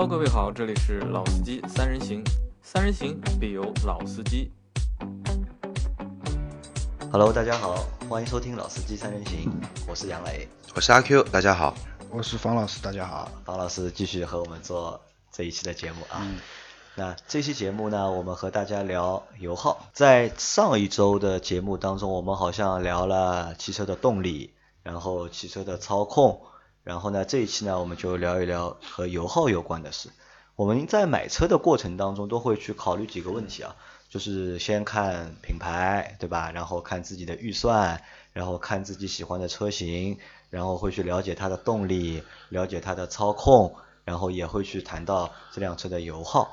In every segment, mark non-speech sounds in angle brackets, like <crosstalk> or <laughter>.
Hello，各位好，这里是老司机三人行，三人行必有老司机。Hello，大家好，欢迎收听《老司机三人行》，我是杨磊。我是阿 Q，大家好。我是方老师，大家好。方老师继续和我们做这一期的节目啊。那这期节目呢，我们和大家聊油耗。在上一周的节目当中，我们好像聊了汽车的动力，然后汽车的操控，然后呢，这一期呢，我们就聊一聊和油耗有关的事。我们在买车的过程当中，都会去考虑几个问题啊，就是先看品牌，对吧？然后看自己的预算，然后看自己喜欢的车型，然后会去了解它的动力，了解它的操控，然后也会去谈到这辆车的油耗。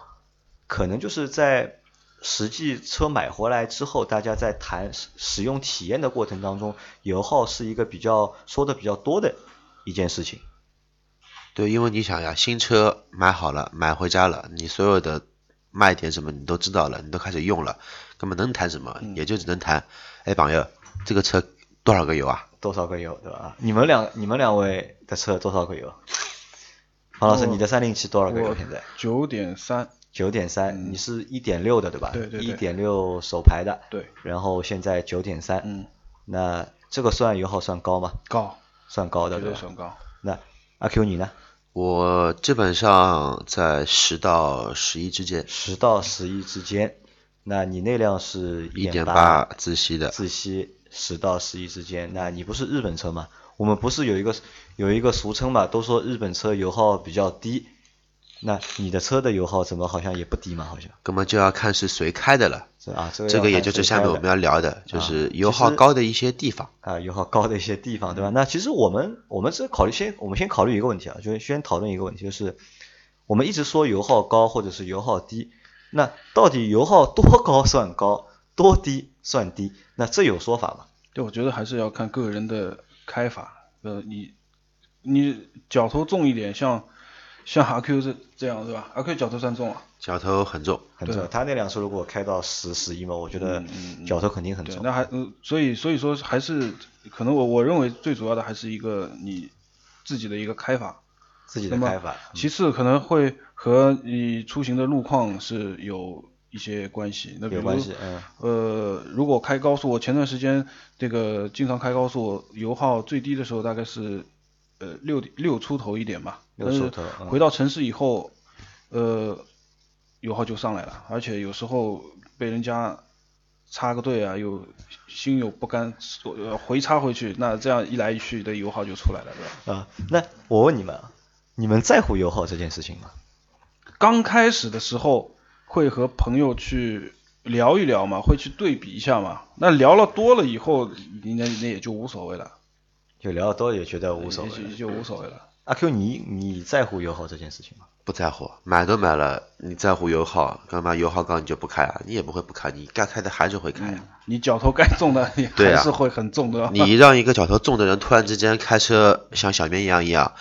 可能就是在实际车买回来之后，大家在谈使用体验的过程当中，油耗是一个比较说的比较多的一件事情。对，因为你想呀，新车买好了，买回家了，你所有的卖点什么你都知道了，你都开始用了，根本能谈什么？也就只能谈，哎，朋友，这个车多少个油啊？多少个油，对吧？你们两你们两位的车多少个油？黄老师，你的三零七多少个油现在？九点三，九点三，你是一点六的对吧？对对对一点六手排的。对。然后现在九点三。嗯。那这个算油耗算高吗？高，算高的绝对吧？算高。那阿 Q 你呢？我基本上在十到十一之间，十到十一之间。那你那辆是一点八八自吸的，自吸十到十一之间。那你不是日本车吗？我们不是有一个有一个俗称嘛，都说日本车油耗比较低。那你的车的油耗怎么好像也不低嘛？好像根本就要看是谁开的了。是啊，这个这个也就是下面我们要聊的，就是油耗高的一些地方。啊，油耗高的一些地方，对吧？那其实我们我们是考虑先，我们先考虑一个问题啊，就是先讨论一个问题，就是我们一直说油耗高或者是油耗低，那到底油耗多高算高，多低算低？那这有说法吗？对，我觉得还是要看个人的开法。呃，你你脚头重一点，像像阿 Q 是这样是吧？阿 Q 脚头算重啊。脚头很重，很重。他那辆车如果开到十十一嘛，我觉得脚头肯定很对，重。那还呃，所以所以说还是可能我我认为最主要的还是一个你自己的一个开法。自己的开法，其次可能会和你出行的路况是有一些关系。那比如有关系，嗯，呃，如果开高速，我前段时间这个经常开高速，油耗最低的时候大概是呃六六出头一点吧。六出头嗯回到城市以后，呃，油耗就上来了，而且有时候被人家插个队啊，又心有不甘，呃回插回去，那这样一来一去的油耗就出来了，对吧？啊，那我问你们啊，你们在乎油耗这件事情吗？刚开始的时候会和朋友去聊一聊嘛，会去对比一下嘛。那聊了多了以后，那那也就无所谓了，就聊得多也觉得无所谓了。就就无所谓了。阿 Q，你你在乎油耗这件事情吗？不在乎，买都买了，你在乎油耗，干嘛油耗高你就不开啊？你也不会不开，你该开的还是会开啊。你脚头该重的，还是会很重的。你让一个脚头重的人突然之间开车像小绵羊一样，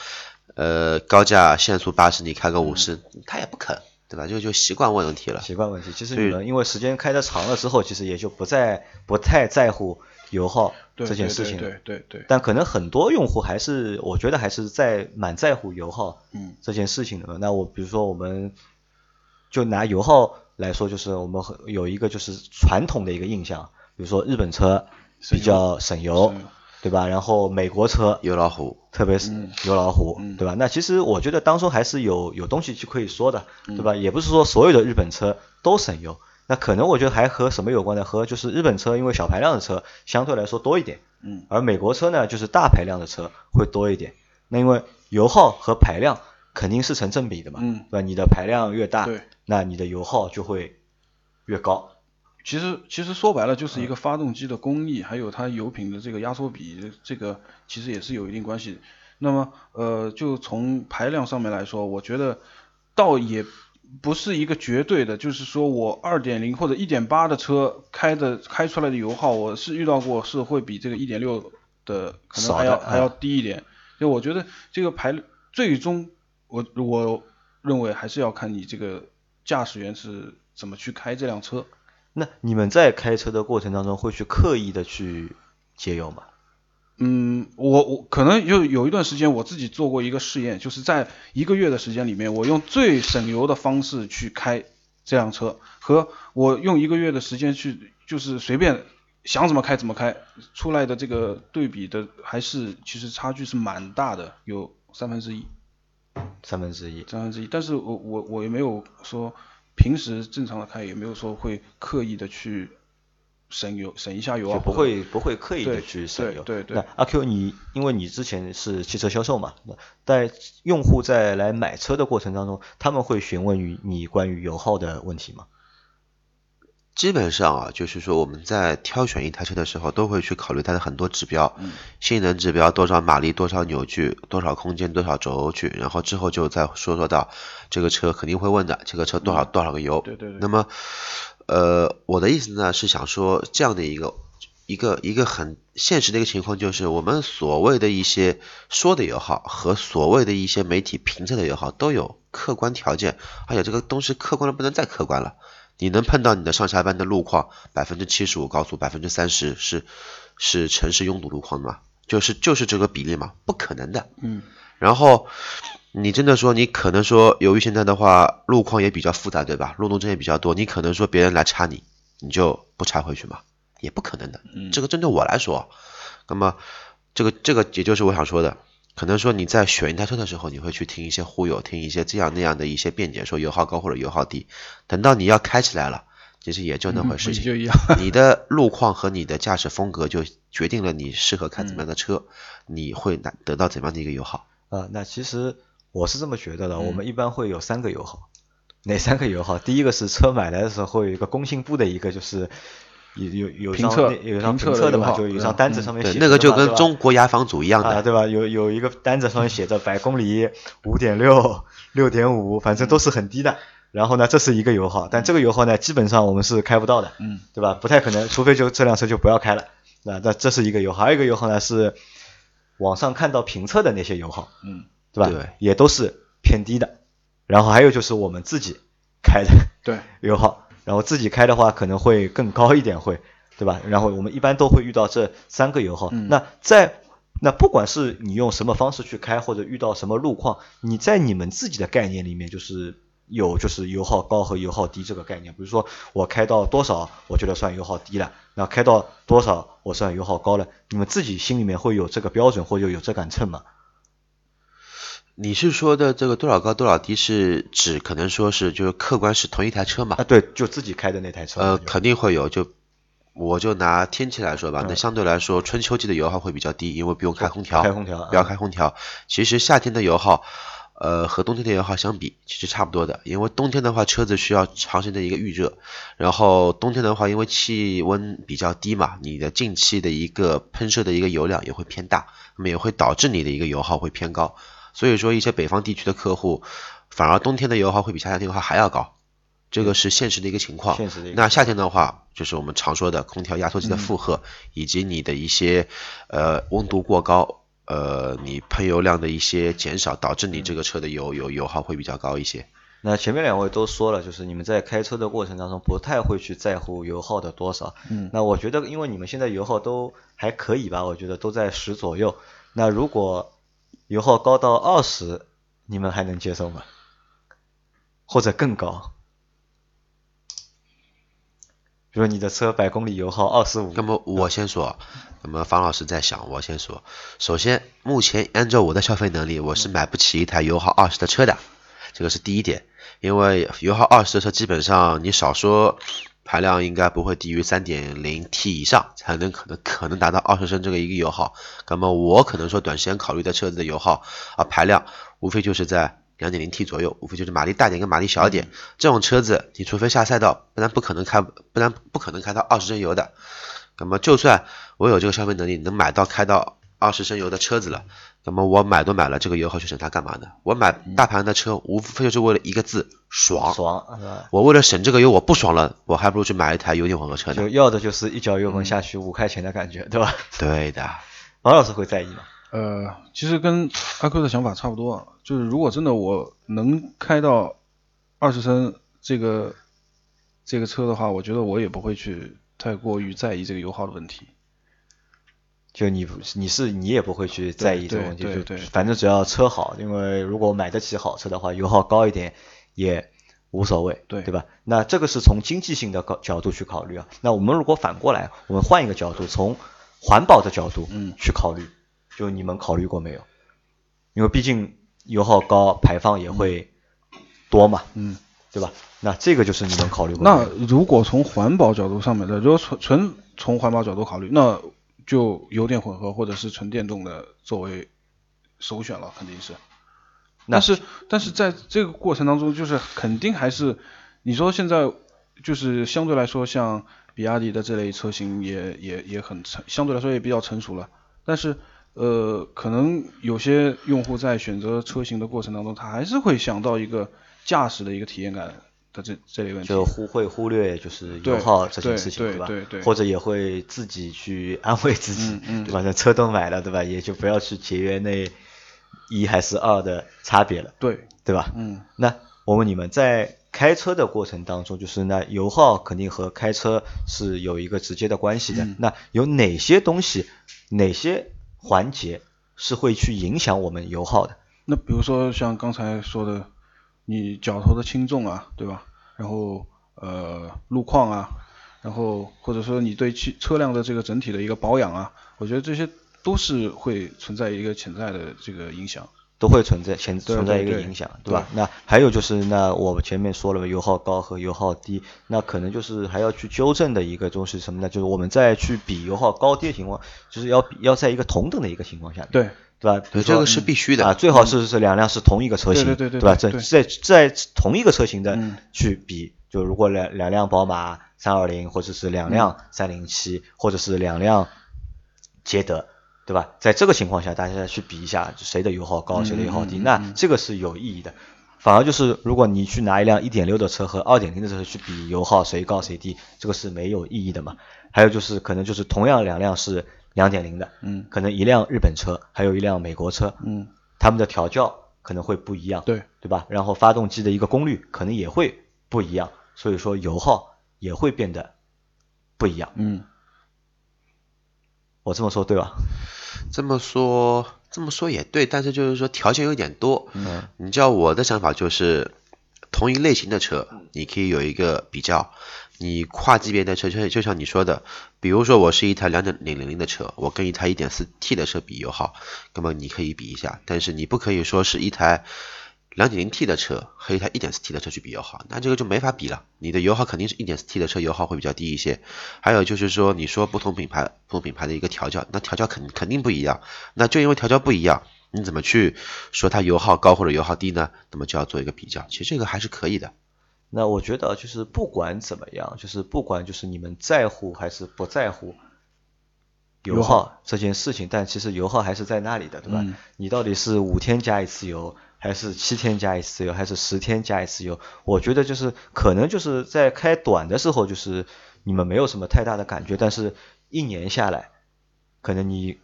呃，高架限速八十，你开个五十、他也不肯，对吧？就就习惯问题了。习惯问题。其实所以你们因为时间开的长了之后，其实也就不再不太在乎油耗对这件事情了。对对对对，但可能很多用户还是，我觉得还是在蛮在乎油耗嗯这件事情的。那我比如说，我们就拿油耗来说，就是我们有一个就是传统的一个印象，比如说日本车比较省油，对吧？然后美国车有老虎，特别是嗯油老虎，嗯对吧？那其实我觉得当中还是有有东西去可以说的，嗯对吧？也不是说所有的日本车都省油，那可能我觉得还和什么有关呢？和就是日本车因为小排量的车相对来说多一点，嗯而美国车呢就是大排量的车会多一点。那因为油耗和排量肯定是成正比的嘛，嗯对吧？你的排量越大对，那你的油耗就会越高。其实其实说白了就是一个发动机的工艺，还有它油品的这个压缩比，这个其实也是有一定关系。那么呃，就从排量上面来说，我觉得倒也不是一个绝对的，就是说我二点零或者一点八的车开的开出来的油耗，我是遇到过是会比这个一点六的可能还要还要低一点。就我觉得这个排最终我我认为还是要看你这个驾驶员是怎么去开这辆车。那你们在开车的过程当中会去刻意的去节油吗？嗯，我我可能就有一段时间我自己做过一个试验，就是在一个月的时间里面，我用最省油的方式去开这辆车，和我用一个月的时间去就是随便想怎么开怎么开，出来的这个对比的还是其实差距是蛮大的，有三分之一。三分之一。三分之一，但是我我我也没有说平时正常的开，也没有说会刻意的去。省油省一下油啊，就不会不会刻意的去省油。对对对那阿 Q 你因为你之前是汽车销售嘛，那在用户在来买车的过程当中，他们会询问于你关于油耗的问题吗？基本上啊，就是说我们在挑选一台车的时候，都会去考虑它的很多指标，嗯性能指标多少马力、多少扭矩、多少空间、多少轴距，然后之后就再说说到这个车肯定会问的，这个车多少多少个油。对对对那么，呃，我的意思呢是想说这样的一个一个一个很现实的一个情况，就是我们所谓的一些说的也好和所谓的一些媒体评测的也好都有客观条件，而且这个东西客观的不能再客观了。你能碰到你的上下班的路况，百分之七十五高速，百分之三十是是城市拥堵路况吗？就是就是这个比例吗？不可能的。嗯然后你真的说，你可能说，由于现在的话路况也比较复杂，对吧？路怒症也比较多，你可能说别人来插你，你就不插回去嘛？也不可能的。嗯这个针对我来说，那么这个这个也就是我想说的，可能说你在选一台车的时候，你会去听一些忽悠，听一些这样那样的一些辩解，说油耗高或者油耗低，等到你要开起来了，其实也就那回事情。你的路况和你的驾驶风格就决定了你适合开怎么样的车，你会拿得到怎么样的一个油耗。啊，那其实我是这么觉得的，我嗯们一般会有三个油耗，哪三个油耗？第一个是车买来的时候会有一个工信部的一个就是有有有一张有一张评测的嘛，就有一张嗯单子上面写那个就跟中国牙防组一样啊，的。对吧？有有一个单子上面写着百公里五点六、六点五，反正都是很低的。然后呢，这是一个油耗，但这个油耗呢，基本上我们是开不到的，嗯对吧？不太可能，除非就这辆车就不要开了。那那这是一个油耗，还有一个油耗呢是网上看到评测的那些油耗，嗯对吧？对也都是偏低的。然后还有就是我们自己开的对 <laughs> 油耗，然后自己开的话可能会更高一点，会，对吧？然后我们一般都会遇到这三个油耗。嗯那在那不管是你用什么方式去开，或者遇到什么路况，你在你们自己的概念里面就是有就是油耗高和油耗低这个概念。比如说我开到多少，我觉得算油耗低了；那开到多少，我算油耗高了。你们自己心里面会有这个标准，或者有这杆秤吗？你是说的这个多少高多少低是指可能说是就是客观是同一台车嘛啊，？对，就自己开的那台车。呃，肯定会有。就我就拿天气来说吧，那相对来说春秋季的油耗会比较低，因为不用开空调，开空调不要啊开空调。其实夏天的油耗。呃，和冬天的油耗相比，其实差不多的。因为冬天的话，车子需要长时间的一个预热，然后冬天的话，因为气温比较低嘛，你的进气的一个喷射的一个油量也会偏大，那么也会导致你的一个油耗会偏高。所以说，一些北方地区的客户，反而冬天的油耗会比夏天的油耗还要高，这个是现实的一个情况。现实的那夏天的话，就是我们常说的空调压缩机的负荷，以及你的一些呃温度过高，呃你喷油量的一些减少，导致你这个车的油油油耗会比较高一些。那前面两位都说了，就是你们在开车的过程当中不太会去在乎油耗的多少。嗯那我觉得，因为你们现在油耗都还可以吧，我觉得都在十左右。那如果油耗高到二十，你们还能接受吗？或者更高？比如你的车百公里油耗二十五，那么我先说，那么方老师在想，我先说。首先，目前按照我的消费能力，我是买不起一台油耗二十的车的，这个是第一点。因为油耗二十的车，基本上你少说排量应该不会低于三点零 T 以上，才能可能可能达到二十升这个一个油耗。那么我可能说短时间考虑的车子的油耗啊排量，无非就是在两点零 T 左右，无非就是马力大点跟马力小点。这种车子，你除非下赛道，不然不可能开，不然不可能开到二十升油的。那么就算我有这个消费能力，能买到开到二十升油的车子了，那么我买都买了，这个油耗去省它干嘛呢？我买大盘的车，无非就是为了一个字爽。爽？我为了省这个油，我不爽了，我还不如去买一台油电混合车呢。就要的就是一脚油门下去五块钱的感觉，对吧？<laughs> 对的，<laughs> 王老师会在意吗？呃，其实跟阿 Q 的想法差不多，就是如果真的我能开到二十升这个这个车的话，我觉得我也不会去太过于在意这个油耗的问题。就你你是你也不会去在意这个问题，就反正只要车好，因为如果买得起好车的话，油耗高一点也无所谓，对对吧？那这个是从经济性的角角度去考虑啊。那我们如果反过来，我们换一个角度，从环保的角度嗯去考虑，就你们考虑过没有？因为毕竟油耗高，排放也会多嘛，嗯，对吧？那这个就是你们考虑过那？如果从环保角度上面的，如果纯纯从环保角度考虑，那就油电混合或者是纯电动的作为首选了，肯定是。但是但是在这个过程当中，就是肯定还是你说现在就是相对来说，像比亚迪的这类车型也也也很成，相对来说也比较成熟了。但是呃，可能有些用户在选择车型的过程当中，他还是会想到一个驾驶的一个体验感的这这类问题。就忽会忽略就是油耗这件事情，吧？对对对或者也会自己去安慰自己，对吧？那车都买了，对吧？也就不要去节约那一还是二的差别了，对，对吧？嗯。那我问你们，在开车的过程当中，就是那油耗肯定和开车是有一个直接的关系的。嗯那有哪些东西、哪些环节是会去影响我们油耗的？那比如说像刚才说的，你脚头的轻重啊，对吧？然后呃路况啊，然后或者说你对汽车辆的这个整体的一个保养啊，我觉得这些都是会存在一个潜在的这个影响。都会存在潜存在一个影响，对吧？那还有就是，那我们前面说了油耗高和油耗低，那可能就是还要去纠正的一个东西是什么呢？就是我们再去比油耗高低的情况，就是要比要在一个同等的一个情况下面，对，对吧？对这个是必须的啊，最好是是两辆是同一个车型，对对对对吧？在在在同一个车型的嗯去比，就如果两两辆宝马三二零，或者是两辆三零七，或者是两辆捷德，对吧？在这个情况下，大家去比一下谁的油耗高，谁的油耗低，那这个是有意义的。反而就是，如果你去拿一辆1.6的车和2.0的车去比油耗谁高谁低，这个是没有意义的嘛。还有就是，可能就是同样两辆是2.0的，嗯可能一辆日本车，还有一辆美国车，嗯，他们的调教可能会不一样，对对吧？然后发动机的一个功率可能也会不一样，所以说油耗也会变得不一样。嗯，我这么说对吧？这么说，这么说也对，但是就是说条件有点多。嗯，你知道我的想法就是，同一类型的车，你可以有一个比较。你跨级别的车，就就像你说的，比如说我是一台两点零零的车，我跟一台一点四 T 的车比油耗，那么你可以比一下，但是你不可以说是一台两点零 T 的车和一台一点四 T 的车去比油耗，那这个就没法比了。你的油耗肯定是一点四 T 的车油耗会比较低一些。还有就是说，你说不同品牌不同品牌的一个调教，那调教肯肯定不一样。那就因为调教不一样，你怎么去说它油耗高或者油耗低呢？那么就要做一个比较。其实这个还是可以的。那我觉得就是不管怎么样，就是不管就是你们在乎还是不在乎油油耗耗这件事情，但其实油耗还是在那里的，对吧？嗯你到底是五天加一次油，还是七天加一次油，还是十天加一次油？我觉得就是可能就是在开短的时候，就是你们没有什么太大的感觉，但是一年下来，可能你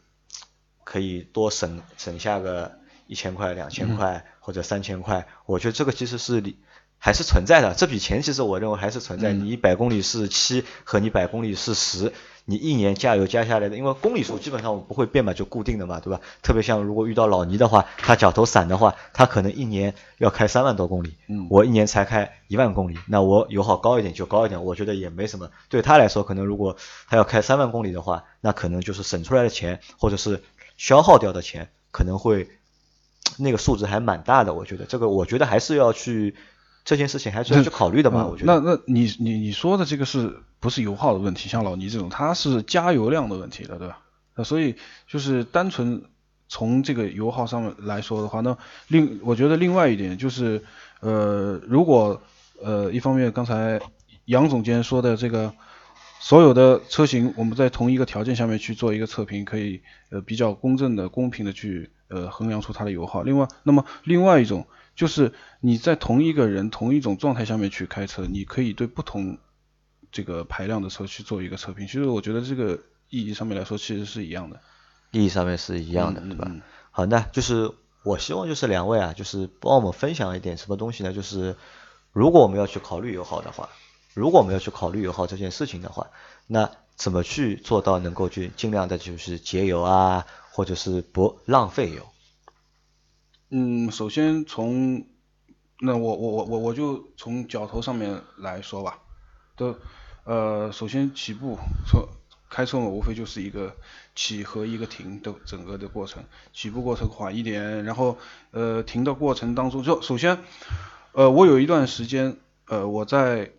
可以多省省下个一千块、两千块或者三千块，我觉得这个其实是理还是存在的。这笔钱其实我认为还是存在。嗯你一百公里是七和你百公里是十，你一年加油加下来的，因为公里数基本上我不会变嘛，就固定的嘛，对吧？特别像如果遇到老倪的话，他脚头散的话，他可能一年要开三万多公里，嗯我一年才开一万公里，那我油耗高一点就高一点，我觉得也没什么。对他来说，可能如果他要开三万公里的话，那可能就是省出来的钱或者是消耗掉的钱，可能会 <tsk> 那个数值还蛮大的。我觉得这个，我觉得还是要去这件事情还是要去考虑的嘛。嗯我觉得那那你你你说的这个是不是油耗的问题？像老倪这种，它是加油量的问题了，对吧？那所以就是单纯从这个油耗上面来说的话，那另我觉得另外一点就是，呃，如果呃一方面刚才杨总监说的这个。所有的车型，我们在同一个条件下面去做一个测评，可以呃比较公正的、公平的去呃衡量出它的油耗。另外，那么另外一种就是你在同一个人、同一种状态下面去开车，你可以对不同这个排量的车去做一个测评。其实我觉得这个意义上面来说，其实是一样的。意义上面是一样的，嗯对吧？嗯好，那就是我希望就是两位啊，就是帮我们分享一点什么东西呢？就是如果我们要去考虑油耗的话，如果我们要去考虑油耗这件事情的话，那怎么去做到能够去尽量的就是节油啊，或者是不浪费油？嗯，首先从那我我我我我就从脚头上面来说吧，都呃首先起步从开车嘛，无非就是一个起和一个停的整个的过程，起步过程缓一点，然后呃停的过程当中就首先呃我有一段时间呃我在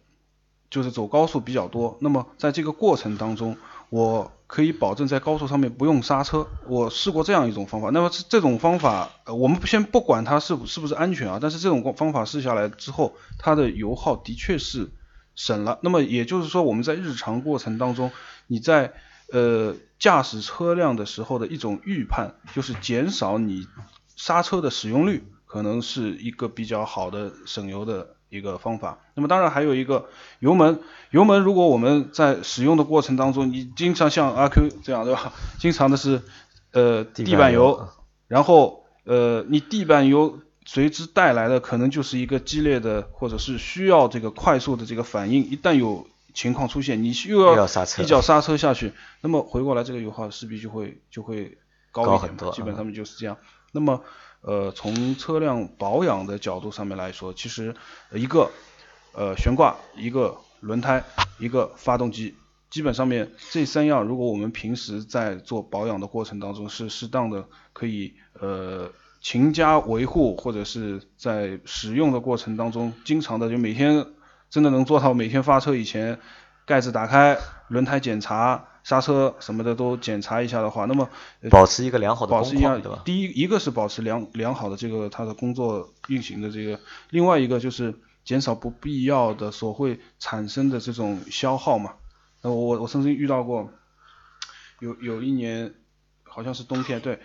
就是走高速比较多，那么在这个过程当中，我可以保证在高速上面不用刹车。我试过这样一种方法，那么这这种方法，呃我们先不管它是是不是安全啊，但是这种方法试下来之后，它的油耗的确是省了。那么也就是说，我们在日常过程当中，你在呃驾驶车辆的时候的一种预判，就是减少你刹车的使用率，可能是一个比较好的省油的。一个方法，那么当然还有一个油门，油门如果我们在使用的过程当中，你经常像阿 Q 这样对吧？经常的是呃地板油，然后呃你地板油随之带来的可能就是一个激烈的或者是需要这个快速的这个反应，一旦有情况出现，你又要一脚刹车下去，那么回过来这个油耗势必就会就会高很多，基本上面就是这样。那么呃，从车辆保养的角度上面来说，其实一个呃悬挂，一个轮胎，一个发动机，基本上面这三样，如果我们平时在做保养的过程当中是适当的，可以呃勤加维护，或者是在使用的过程当中，经常的就每天真的能做到每天发车以前盖子打开，轮胎检查。刹车什么的都检查一下的话，那么保持一个良好的保持一样，第一一个是保持良良好的这个它的工作运行的这个，另外一个就是减少不必要的所会产生的这种消耗嘛。那我我曾经遇到过，有有一年好像是冬天，对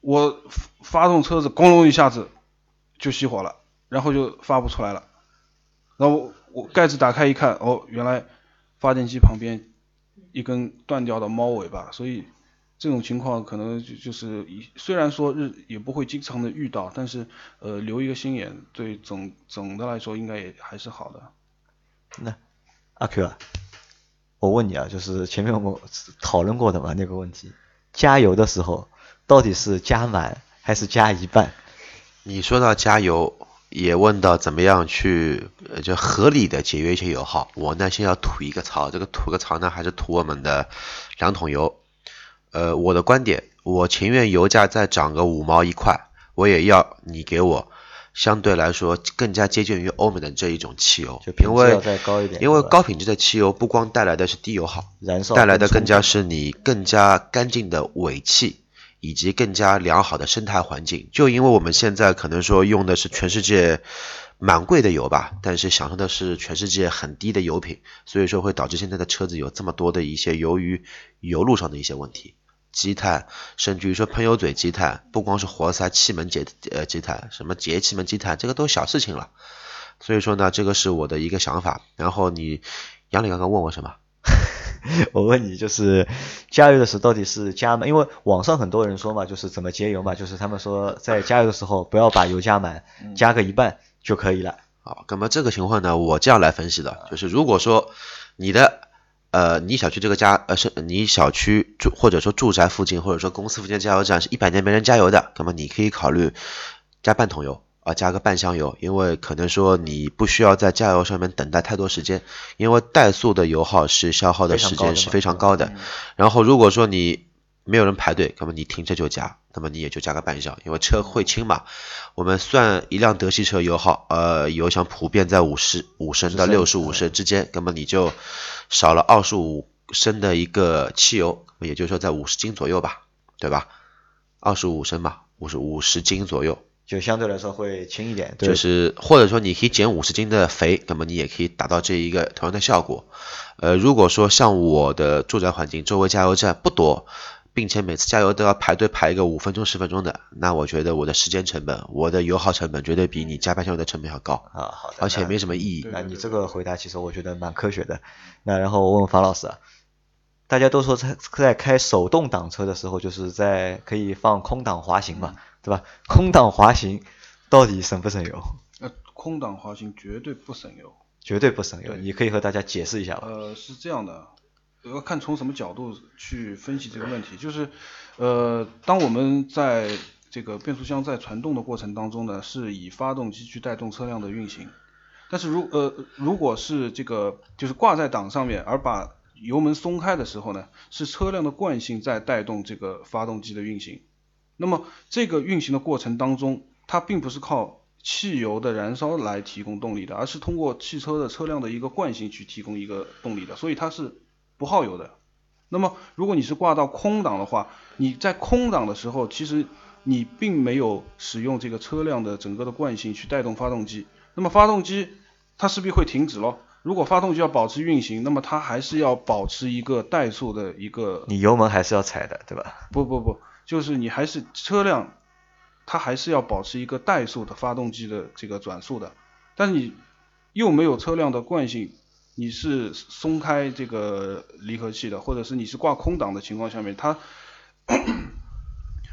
我发动车子咣隆一下子就熄火了，然后就发不出来了，然后我盖子打开一看，哦，原来发电机旁边。一根断掉的猫尾巴，所以这种情况可能就就是虽然说日也不会经常的遇到，但是呃留一个心眼，对总总的来说应该也还是好的。那阿 Q 啊，我问你啊，就是前面我们讨论过的嘛那个问题，加油的时候到底是加满还是加一半？你说到加油。也问到怎么样去呃就合理的节约一些油耗，我呢先要吐一个槽，这个吐个槽呢还是吐我们的两桶油。呃，我的观点，我情愿油价再涨个五毛一块，我也要你给我相对来说更加接近于欧美的这一种汽油，因为因为高品质的汽油不光带来的是低油耗，燃烧带来的更加是你更加干净的尾气。以及更加良好的生态环境，就因为我们现在可能说用的是全世界蛮贵的油吧，但是享受的是全世界很低的油品，所以说会导致现在的车子有这么多的一些由于油路上的一些问题，积碳，甚至于说喷油嘴积碳，不光是活塞气门结呃积碳，什么节气门积碳，这个都小事情了。所以说呢，这个是我的一个想法。然后你杨磊刚刚问我什么？<laughs> 我问你，就是加油的时候到底是加满？因为网上很多人说嘛，就是怎么节油嘛，就是他们说在加油的时候不要把油加满，加个一半就可以了。好，那么这个情况呢，我这样来分析的，就是如果说你的呃你小区这个加呃是你小区住或者说住宅附近或者说公司附近加油站是一百年没人加油的，那么你可以考虑加半桶油。啊，加个半箱油，因为可能说你不需要在加油上面等待太多时间，因为怠速的油耗是消耗的时间是非常高的。然后如果说你没有人排队，那么你停车就加，那么你也就加个半箱，因为车会轻嘛。我们算一辆德系车油耗，呃，油箱普遍在五十五升到六十五升之间，那么你就少了二十五升的一个汽油，也就是说在五十斤左右吧，对吧？二十五升嘛，五十五十斤左右。就相对来说会轻一点，就是或者说你可以减五十斤的肥，那么你也可以达到这一个同样的效果。呃，如果说像我的住宅环境周围加油站不多，并且每次加油都要排队排一个五分钟十分钟的，那我觉得我的时间成本，我的油耗成本绝对比你加半箱油的成本要高啊，好的，而且没什么意义。那你这个回答其实我觉得蛮科学的。那然后我问问樊老师，大家都说在在开手动挡车的时候，就是在可以放空挡滑行嘛？对吧？空挡滑行到底省不省油？呃，空挡滑行绝对不省油，绝对不省油。你可以和大家解释一下吧。呃，是这样的，要看从什么角度去分析这个问题，就是呃，当我们在这个变速箱在传动的过程当中呢，是以发动机去带动车辆的运行。但是如呃如果是这个就是挂在档上面，而把油门松开的时候呢，是车辆的惯性在带动这个发动机的运行。那么这个运行的过程当中，它并不是靠汽油的燃烧来提供动力的，而是通过汽车的车辆的一个惯性去提供一个动力的，所以它是不耗油的。那么如果你是挂到空档的话，你在空档的时候，其实你并没有使用这个车辆的整个的惯性去带动发动机，那么发动机它势必会停止咯。如果发动机要保持运行，那么它还是要保持一个怠速的一个。你油门还是要踩的，对吧？不不不，就是你还是车辆，它还是要保持一个怠速的发动机的这个转速的。但是你又没有车辆的惯性，你是松开这个离合器的，或者是你是挂空档的情况下面，它。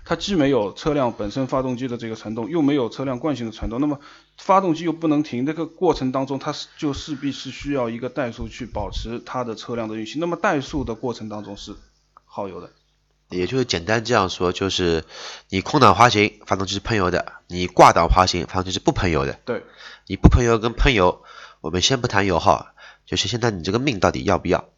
它既没有车辆本身发动机的这个传动，又没有车辆惯性的传动，那么发动机又不能停，这个过程当中它是就势必是需要一个怠速去保持它的车辆的运行。那么怠速的过程当中是耗油的。也就是简单这样说，就是你空档滑行，发动机是喷油的；你挂档滑行，发动机是不喷油的。对。你不喷油跟喷油，我们先不谈油耗，就是现在你这个命到底要不要？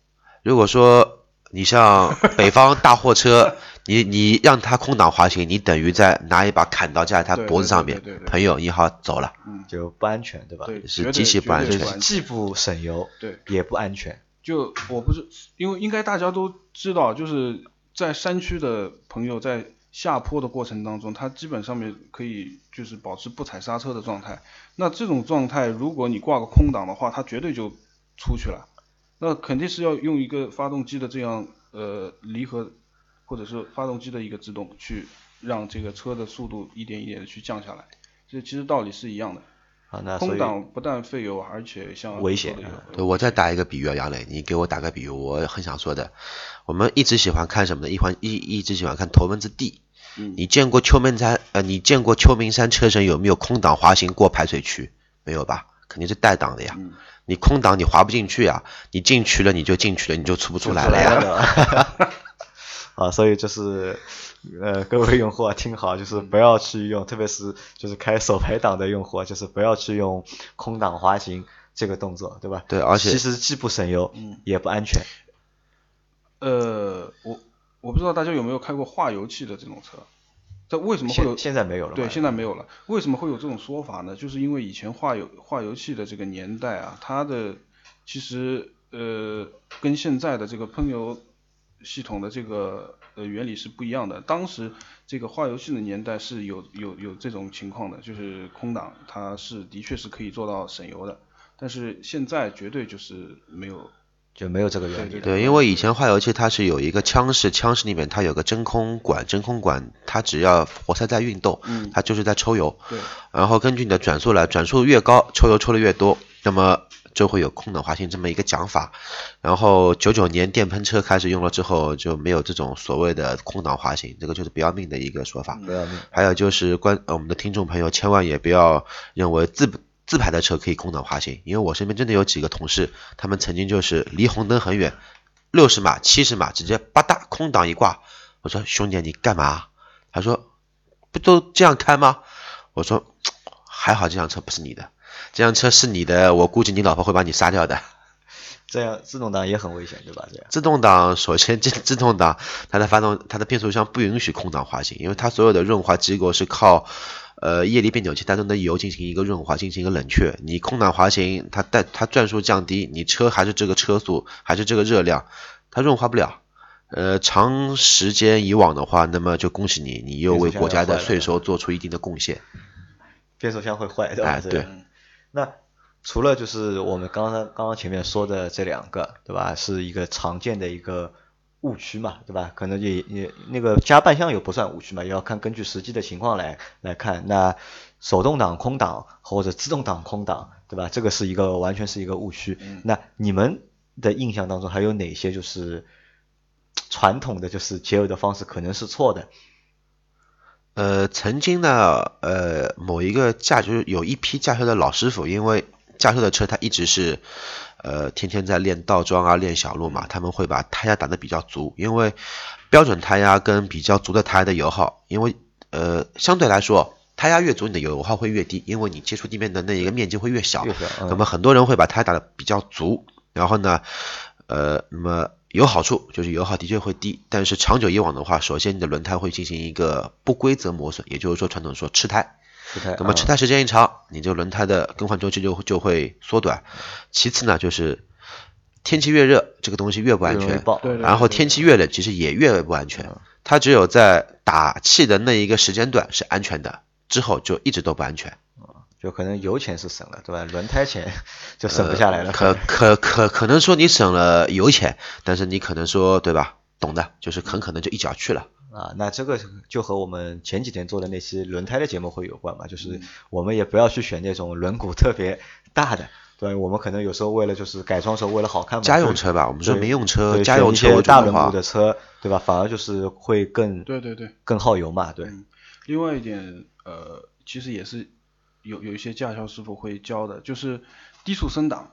如果说你像北方 <laughs> 大货车。你你让它空档滑行，你等于在拿一把砍刀架在它脖子上面，朋友你好走了，就不安全，对吧？是极其不安全，既不省油，对，也不安全。就我不是，因为应该大家都知道，就是在山区的朋友在下坡的过程当中，他基本上面可以就是保持不踩刹车的状态。那这种状态，如果你挂个空档的话，它绝对就出去了。那肯定是要用一个发动机的这样呃离合。或者是发动机的一个制动，去让这个车的速度一点一点的去降下来，这其实道理是一样的。啊，那空档不但费油，而且像危险。对，我再打一个比喻啊，杨磊，你给我打个比喻，我很想说的，我们一直喜欢看什么呢？一环一一直喜欢看头文字 D。嗯。你见过秋名山呃，你见过秋名山车神有没有空档滑行过排水区？没有吧？肯定是带档的呀。嗯。你空档你滑不进去呀，你进去了你就进去了，你就出不出来了呀。<laughs> 啊，所以就是，呃，各位用户啊，听好，就是不要去用，特别是就是开手排档的用户，就是不要去用空档滑行这个动作，对吧？对，而且其实既不省油，嗯也不安全。呃，我我不知道大家有没有开过化油器的这种车，这为什么会有？现在没有了。对，现在没有了。为什么会有这种说法呢？就是因为以前化油化油器的这个年代啊，它的其实呃跟现在的这个喷油。系统的这个呃原理是不一样的。当时这个化油器的年代是有有有这种情况的，就是空档它是的确是可以做到省油的，但是现在绝对就是没有就没有这个原理。对，因为以前化油器它是有一个腔室，腔室里面它有个真空管，真空管它只要活塞在运动，它就是在抽油。对。然后根据你的转速来，转速越高，抽油抽的越多，那么。就会有空档滑行这么一个讲法，然后九九年电喷车开始用了之后，就没有这种所谓的空档滑行，这个就是不要命的一个说法。不要命。还有就是关我们的听众朋友千万也不要认为自自排的车可以空档滑行，因为我身边真的有几个同事，他们曾经就是离红灯很远，六十码、七十码直接吧嗒空档一挂，我说兄弟你干嘛？他说不都这样开吗？我说还好这辆车不是你的。这辆车是你的，我估计你老婆会把你杀掉的。这样自动挡也很危险，对吧？这样自动挡首先这自动挡它的发动它的变速箱不允许空档滑行，因为它所有的润滑机构是靠呃液力变扭器当中的油进行一个润滑，进行一个冷却。你空档滑行，它带它转速降低，你车还是这个车速，还是这个热量，它润滑不了。呃，长时间以往的话，那么就恭喜你，你又为国家的税收做出一定的贡献。变速箱会坏，对吧？哎，对。那除了就是我们刚刚刚刚前面说的这两个，对吧？是一个常见的一个误区嘛，对吧？可能也也那个加半箱油不算误区嘛，也要看根据实际的情况来来看。那手动挡空挡或者自动挡空挡，对吧？这个是一个完全是一个误区。那你们的印象当中还有哪些就是传统的就是节油的方式可能是错的？呃，曾经呢，呃，某一个驾就是有一批驾校的老师傅，因为驾校的车他一直是，呃，天天在练倒桩啊，练小路嘛，他们会把胎压打得比较足，因为标准胎压跟比较足的胎的油耗，因为呃相对来说，胎压越足，你的油耗会越低，因为你接触地面的那一个面积会越小。越小嗯那么很多人会把胎打得比较足，然后呢，呃，那么有好处就是油耗的确会低，但是长久以往的话，首先你的轮胎会进行一个不规则磨损，也就是说传统说吃胎。吃胎，嗯那么吃胎时间一长，你这个轮胎的更换周期就就会缩短。其次呢，就是天气越热，这个东西越不安全。然后天气越冷，其实也越不安全。嗯它只有在打气的那一个时间段是安全的，之后就一直都不安全。就可能油钱是省了，对吧？轮胎钱 <laughs> 就省不下来了。可可可可能说你省了油钱，但是你可能说对吧？懂的，就是很可能就一脚去了。啊，那这个就和我们前几天做的那期轮胎的节目会有关嘛，嗯就是我们也不要去选那种轮毂特别大的，对，我们可能有时候为了就是改装时候为了好看嘛，家用车吧，我们说对民用车、对家用车大轮毂的车，对吧？反而就是会更对对对。更耗油嘛，对，嗯另外一点，呃，其实也是有有一些驾校师傅会教的，就是低速升档。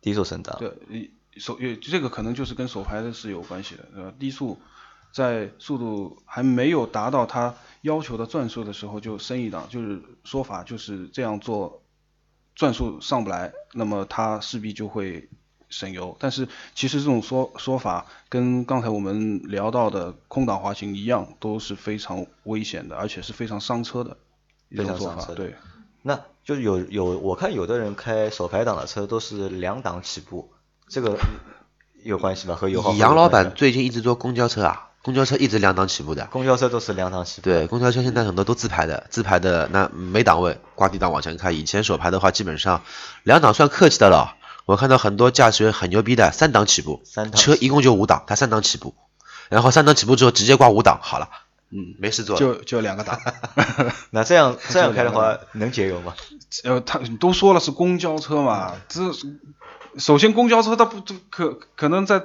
低速升档，对，你手也这个可能就是跟手排的是有关系的，对吧？低速在速度还没有达到它要求的转速的时候就升一档，就是说法就是这样做，转速上不来，那么它势必就会省油。但是其实这种说说法跟刚才我们聊到的空档滑行一样，都是非常危险的，而且是非常伤车的一种做法。对，那就是有有我看有的人开手排档的车都是两档起步，这个 <laughs> 有关系吧？和油耗杨老板最近一直坐公交车啊，公交车一直两档起步的。公交车都是两档起步，对，公交车现在很多都自排的，自排的那没档位，挂低档往前开。以前手排的话，基本上两档算客气的了。我看到很多驾驶员很牛逼的，三档起步，三档车一共就五档，他三档起步，然后三档起步之后直接挂五档，好了，嗯，没事做。就就两个档。<laughs> 那这样 <laughs> 这样开的话能节油吗？呃，他都说了是公交车嘛，这首先公交车它不这可可能在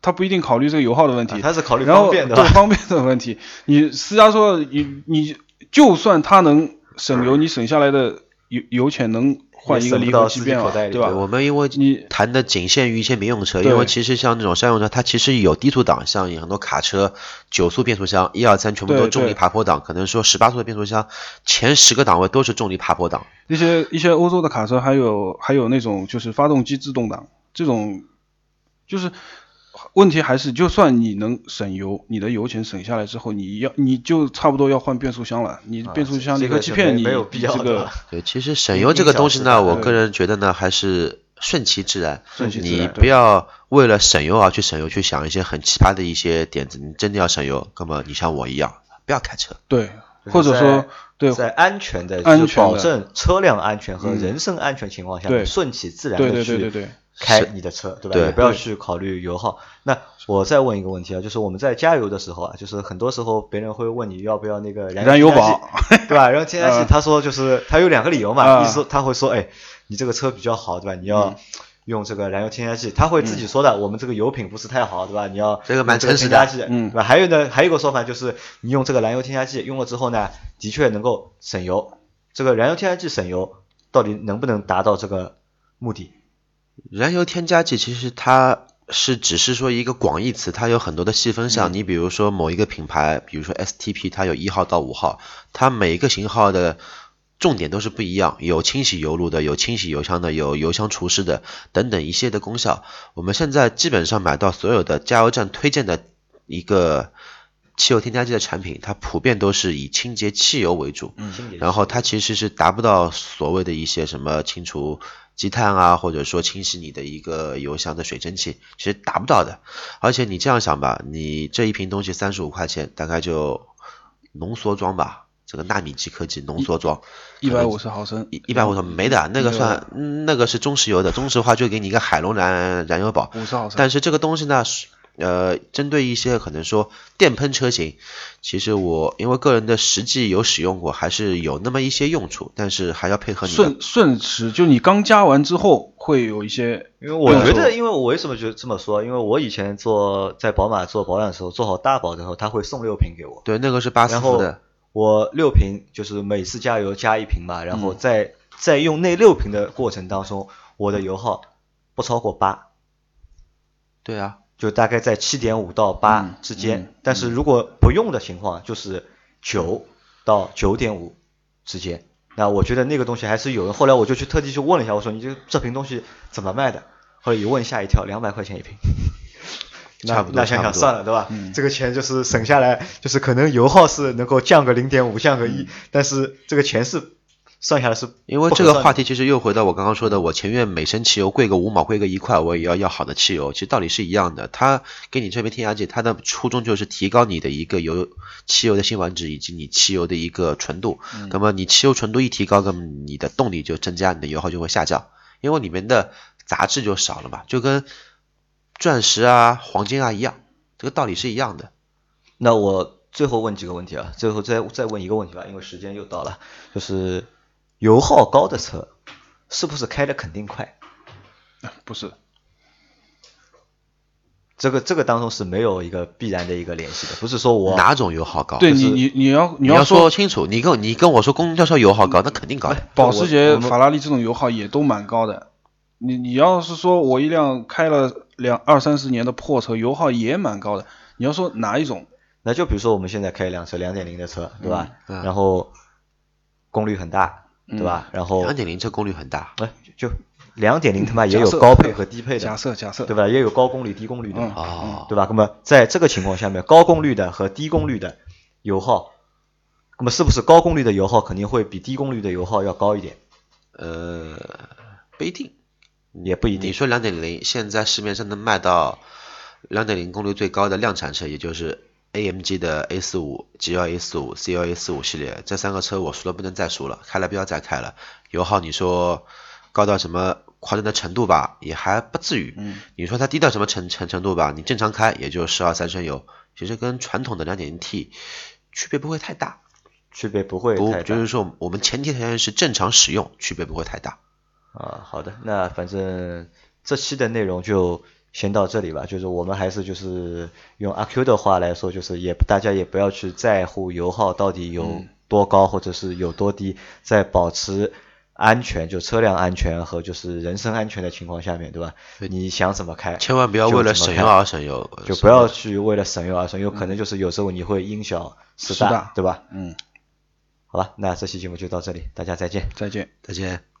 它不一定考虑这个油耗的问题，啊它是考虑方便的方便的问题。你私家车你你就算它能省油，你省下来的油油钱能换一个离合器变嘛，口袋里对吧，？我们因为你谈的仅限于一些民用车，因为其实像这种商用车，它其实有低速档，像有很多卡车九速变速箱，一二三全部都重力爬坡档，可能说十八速的变速箱前十个档位都是重力爬坡档。一些一些欧洲的卡车还有还有那种就是发动机自动挡这种，就是问题还是就算你能省油，你的油钱省下来之后，你要你就差不多要换变速箱了。你变速箱离合器片你没没有必要这个的吧对，其实省油这个东西呢，我个人觉得呢，还是顺其自然。顺其自然你不要为了省油而去省油，去想一些很奇葩的一些点子。你真的要省油，哥们你像我一样，不要开车。对，或者说对在安全的，安全的保证车辆安全和嗯人身安全情况下，对顺其自然对的对对对对去开你的车，对吧？对也不要去考虑油耗。那我再问一个问题啊，就是我们在加油的时候啊，就是很多时候别人会问你要不要那个燃燃油宝，<laughs> 对吧？然后添加剂嗯他说就是他有两个理由嘛，啊意思说他会说，哎，你这个车比较好，对吧？你要嗯用这个燃油添加剂，他会自己说的，我们这个油品不是太好，对吧？你要这个蛮用这个诚实的添加剂，嗯对吧？还有呢，还有一个说法就是你用这个燃油添加剂用了之后呢，的确能够省油。这个燃油添加剂省油到底能不能达到这个目的？燃油添加剂其实它是只是说一个广义词，它有很多的细分项。你比如说某一个品牌，比如说 STP，它有一号到五号，它每一个型号的重点都是不一样，有清洗油路的，有清洗油箱的，有油箱除湿的等等一系列的功效。我们现在基本上买到所有的加油站推荐的一个汽油添加剂的产品，它普遍都是以清洁汽油为主。然后它其实是达不到所谓的一些什么清除积碳啊，或者说清洗你的一个油箱的水蒸气，其实达不到的。而且你这样想吧，你这一瓶东西三十五块钱，大概就浓缩装吧，这个纳米级科技浓缩装，一百五十毫升，一一百五十没的，那个算嗯那个是中石油的，中石化就给你一个海龙燃燃油宝，五十毫升。但是这个东西呢，是呃，针对一些可能说电喷车型，其实我因为个人的实际有使用过，还是有那么一些用处，但是还要配合你顺顺驰，就你刚加完之后会有一些，因为我觉得，因为我为什么觉得这么说？因为我以前做在宝马做保养的时候，做好大保的时候，他会送六瓶给我。对那个是八四然后伏的，我六瓶就是每次加油加一瓶嘛，然后嗯在在用那六瓶的过程当中，我的油耗不超过八，对啊，就大概在七点五到八嗯之间。嗯但是如果不用的情况，就是九到九点五之间。那我觉得那个东西还是有的。后来我就去特地去问了一下，我说你这这瓶东西怎么卖的？后来一问吓一跳，两百块钱一瓶。那那想想算了，对吧？嗯这个钱就是省下来，就是可能油耗是能够降个零点五，降个一、但是这个钱是算下来是因为这个话题其实又回到我刚刚说的，我前院每升汽油贵个五毛，贵个一块，我也要要好的汽油，其实道理是一样的。它给你这边添加剂，它的初衷就是提高你的一个油汽油的辛烷值以及你汽油的一个纯度。那么你汽油纯度一提高，那么你的动力就增加，你的油耗就会下降，因为里面的杂质就少了嘛，就跟钻石啊、黄金啊一样，这个道理是一样的。那我最后问几个问题啊，最后再再问一个问题吧，因为时间又到了，就是油耗高的车是不是开的肯定快？不是，这个这个当中是没有一个必然的一个联系的，不是说我哪种油耗高？就是对你你你要你要要说说清楚，你跟你跟我说公交车油耗高，那肯定高。保时捷、法拉利这种油耗也都蛮高的。你你要是说我一辆开了两二三十年的破车，油耗也蛮高的。你要说哪一种？那就比如说我们现在开一辆车两点零的车，对吧？嗯然后功率很大，对吧？然后两点零这功率很大，哎就两点零他妈也有高配和低配的假的，设假设，对吧？也有高功率低功率的，嗯哦，对吧？那么在这个情况下面，高功率的和低功率的油耗，那么是不是高功率的油耗肯定会比低功率的油耗要高一点？呃，不一定。也不一定。你说两点零，现在市面上能卖到两点零功率最高的量产车，也就是 AMG 的 A 四五、G L A 四五、C L A 四五系列，这三个车我熟了不能再熟了，开了不要再开了。油耗你说高到什么夸张的程度吧，也还不至于。嗯你说它低到什么程程程度吧，你正常开也就十二三升油，其实跟传统的两点零 T 区别不会太大。区别不会不太大就是说我们前提条件是正常使用，区别不会太大。啊。好的，那反正这期的内容就先到这里吧。就是我们还是就是用阿 Q 的话来说，就是也大家也不要去在乎油耗到底有嗯多高或者是有多低，在保持安全，就车辆安全和就是人身安全的情况下面，对吧？你想怎么开，千万不要为了省油而省油，就不要去为了省油而省，油可能就是有时候你会因小，失大对吧？嗯，好吧，那这期节目就到这里，大家再见。再见。再见。